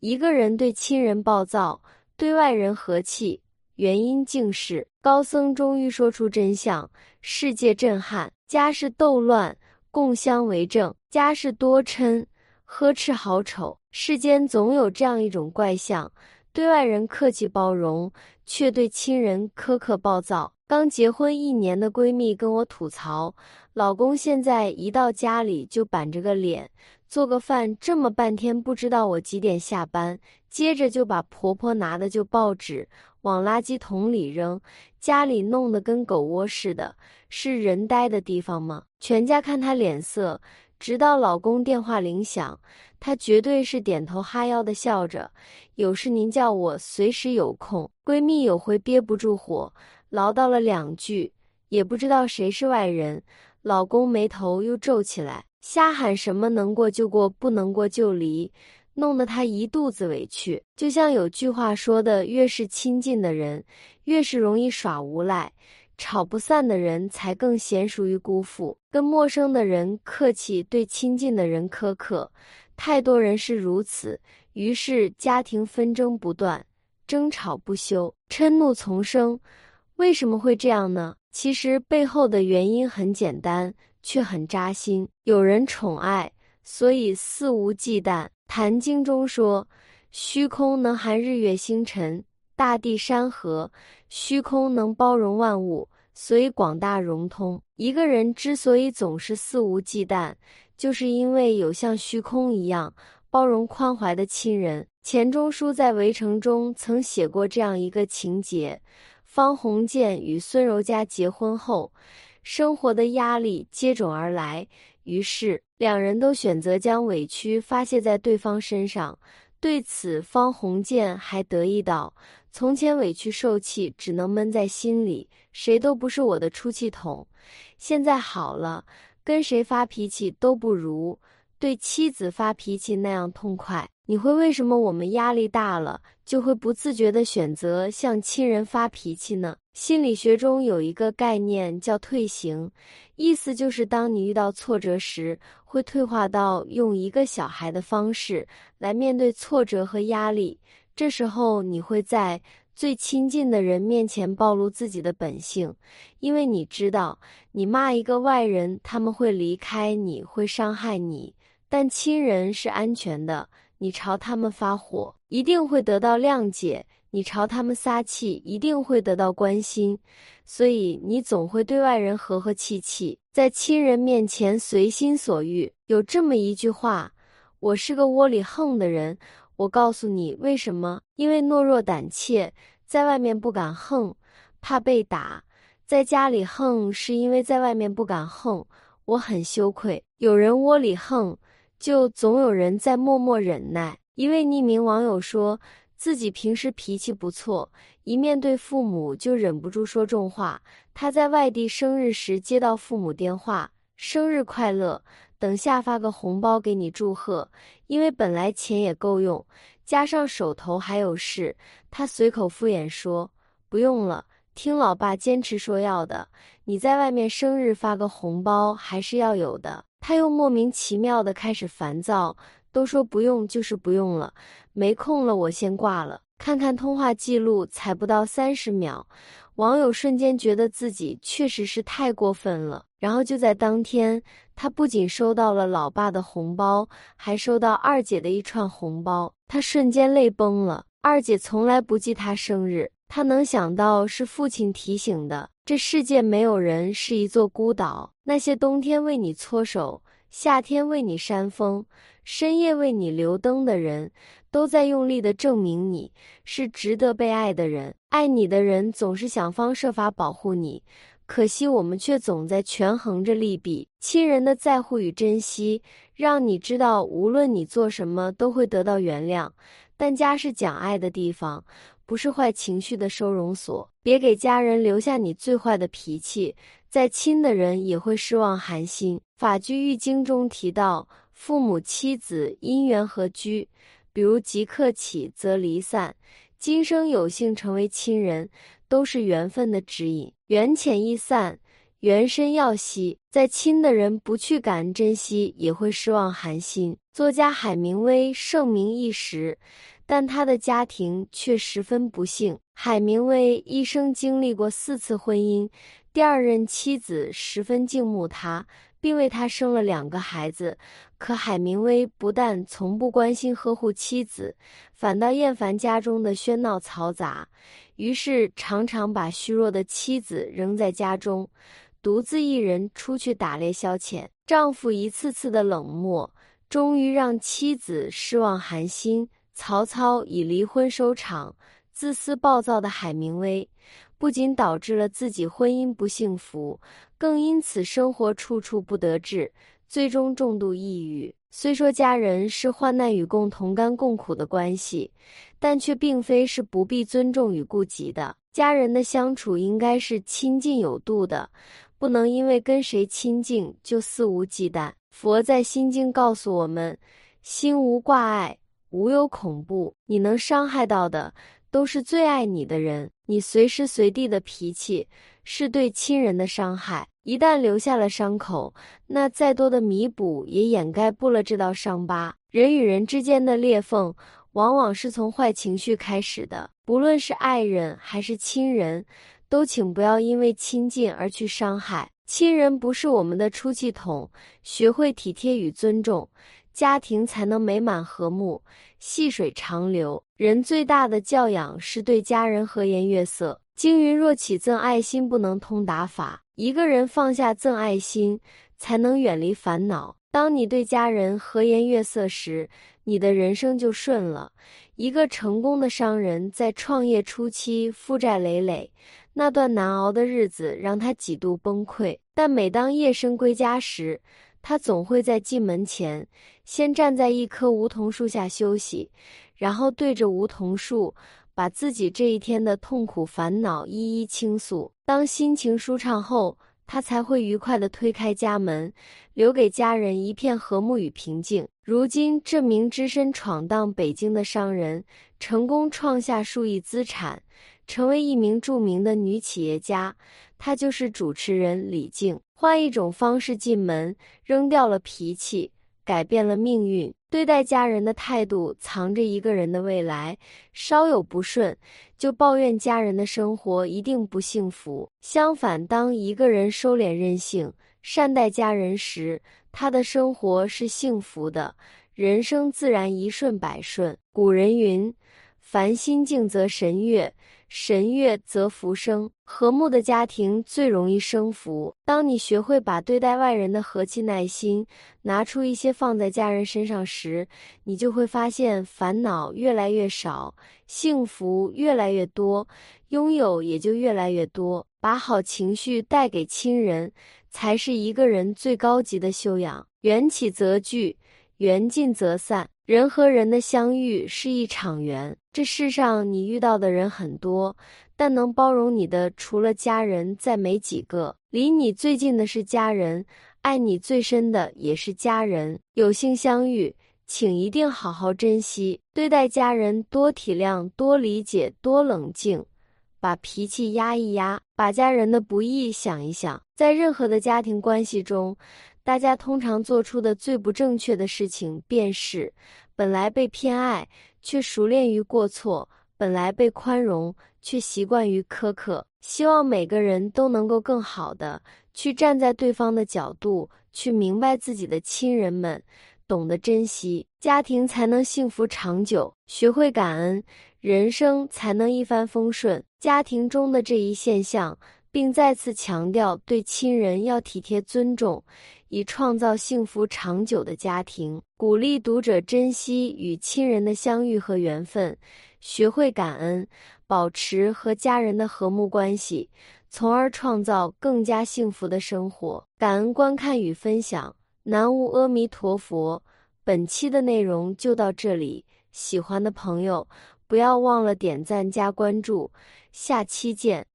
一个人对亲人暴躁，对外人和气，原因竟是高僧终于说出真相，世界震撼。家事斗乱，共相为政；家事多嗔，呵斥好丑。世间总有这样一种怪象：对外人客气包容，却对亲人苛刻暴躁。刚结婚一年的闺蜜跟我吐槽，老公现在一到家里就板着个脸，做个饭这么半天不知道我几点下班，接着就把婆婆拿的旧报纸往垃圾桶里扔，家里弄得跟狗窝似的。是人呆的地方吗？全家看她脸色，直到老公电话铃响，她绝对是点头哈腰的笑着。有事您叫我，随时有空。闺蜜有回憋不住火，唠叨了两句，也不知道谁是外人，老公眉头又皱起来，瞎喊什么能过就过，不能过就离，弄得他一肚子委屈。就像有句话说的，越是亲近的人，越是容易耍无赖。吵不散的人才更娴熟于辜负，跟陌生的人客气，对亲近的人苛刻。太多人是如此，于是家庭纷争不断，争吵不休，嗔怒丛生。为什么会这样呢？其实背后的原因很简单，却很扎心。有人宠爱，所以肆无忌惮。《坛经》中说：“虚空能含日月星辰。”大地山河，虚空能包容万物，所以广大融通。一个人之所以总是肆无忌惮，就是因为有像虚空一样包容宽怀的亲人。钱钟书在《围城》中曾写过这样一个情节：方鸿渐与孙柔嘉结婚后，生活的压力接踵而来，于是两人都选择将委屈发泄在对方身上。对此，方鸿渐还得意道。从前委屈受气，只能闷在心里，谁都不是我的出气筒。现在好了，跟谁发脾气都不如对妻子发脾气那样痛快。你会为什么我们压力大了，就会不自觉地选择向亲人发脾气呢？心理学中有一个概念叫退行，意思就是当你遇到挫折时，会退化到用一个小孩的方式来面对挫折和压力。这时候，你会在最亲近的人面前暴露自己的本性，因为你知道，你骂一个外人，他们会离开你，会伤害你；但亲人是安全的，你朝他们发火，一定会得到谅解；你朝他们撒气，一定会得到关心。所以，你总会对外人和和气气，在亲人面前随心所欲。有这么一句话：“我是个窝里横的人。”我告诉你为什么？因为懦弱胆怯，在外面不敢横，怕被打；在家里横，是因为在外面不敢横，我很羞愧。有人窝里横，就总有人在默默忍耐。一位匿名网友说自己平时脾气不错，一面对父母就忍不住说重话。他在外地生日时接到父母电话：“生日快乐。”等下发个红包给你祝贺，因为本来钱也够用，加上手头还有事，他随口敷衍说不用了。听老爸坚持说要的，你在外面生日发个红包还是要有的。他又莫名其妙的开始烦躁，都说不用就是不用了，没空了我先挂了。看看通话记录，才不到三十秒，网友瞬间觉得自己确实是太过分了。然后就在当天，他不仅收到了老爸的红包，还收到二姐的一串红包，他瞬间泪崩了。二姐从来不记他生日，他能想到是父亲提醒的。这世界没有人是一座孤岛，那些冬天为你搓手，夏天为你扇风，深夜为你留灯的人，都在用力的证明你是值得被爱的人。爱你的人总是想方设法保护你。可惜我们却总在权衡着利弊。亲人的在乎与珍惜，让你知道无论你做什么都会得到原谅。但家是讲爱的地方，不是坏情绪的收容所。别给家人留下你最坏的脾气，再亲的人也会失望寒心。法句玉经中提到，父母妻子因缘合居，比如即刻起则离散，今生有幸成为亲人。都是缘分的指引，缘浅易散，缘深要惜。再亲的人不去感恩珍惜，也会失望寒心。作家海明威盛名一时，但他的家庭却十分不幸。海明威一生经历过四次婚姻，第二任妻子十分敬慕他，并为他生了两个孩子。可海明威不但从不关心呵护妻子，反倒厌烦家中的喧闹嘈杂，于是常常把虚弱的妻子扔在家中，独自一人出去打猎消遣。丈夫一次次的冷漠。终于让妻子失望寒心，曹操以离婚收场。自私暴躁的海明威，不仅导致了自己婚姻不幸福，更因此生活处处不得志，最终重度抑郁。虽说家人是患难与共、同甘共苦的关系，但却并非是不必尊重与顾及的。家人的相处应该是亲近有度的，不能因为跟谁亲近就肆无忌惮。佛在心经告诉我们：心无挂碍，无有恐怖。你能伤害到的，都是最爱你的人。你随时随地的脾气，是对亲人的伤害。一旦留下了伤口，那再多的弥补也掩盖不了这道伤疤。人与人之间的裂缝，往往是从坏情绪开始的。不论是爱人还是亲人，都请不要因为亲近而去伤害。亲人不是我们的出气筒，学会体贴与尊重，家庭才能美满和睦，细水长流。人最大的教养是对家人和颜悦色。经云：若起赠爱心，不能通达法。一个人放下赠爱心，才能远离烦恼。当你对家人和颜悦色时，你的人生就顺了。一个成功的商人，在创业初期负债累累。那段难熬的日子让他几度崩溃，但每当夜深归家时，他总会在进门前先站在一棵梧桐树下休息，然后对着梧桐树把自己这一天的痛苦烦恼一一倾诉。当心情舒畅后，他才会愉快地推开家门，留给家人一片和睦与平静。如今，这名只身闯荡北京的商人，成功创下数亿资产。成为一名著名的女企业家，她就是主持人李静。换一种方式进门，扔掉了脾气，改变了命运。对待家人的态度，藏着一个人的未来。稍有不顺，就抱怨家人的生活一定不幸福。相反，当一个人收敛任性，善待家人时，他的生活是幸福的，人生自然一顺百顺。古人云：“凡心静则神悦。”神悦则福生，和睦的家庭最容易生福。当你学会把对待外人的和气耐心拿出一些放在家人身上时，你就会发现烦恼越来越少，幸福越来越多，拥有也就越来越多。把好情绪带给亲人，才是一个人最高级的修养。缘起则聚，缘尽则散。人和人的相遇是一场缘。这世上你遇到的人很多，但能包容你的除了家人，再没几个。离你最近的是家人，爱你最深的也是家人。有幸相遇，请一定好好珍惜。对待家人，多体谅，多理解，多冷静，把脾气压一压，把家人的不易想一想。在任何的家庭关系中。大家通常做出的最不正确的事情，便是本来被偏爱，却熟练于过错；本来被宽容，却习惯于苛刻。希望每个人都能够更好的去站在对方的角度，去明白自己的亲人们，懂得珍惜，家庭才能幸福长久；学会感恩，人生才能一帆风顺。家庭中的这一现象。并再次强调，对亲人要体贴尊重，以创造幸福长久的家庭。鼓励读者珍惜与亲人的相遇和缘分，学会感恩，保持和家人的和睦关系，从而创造更加幸福的生活。感恩观看与分享，南无阿弥陀佛。本期的内容就到这里，喜欢的朋友不要忘了点赞加关注，下期见。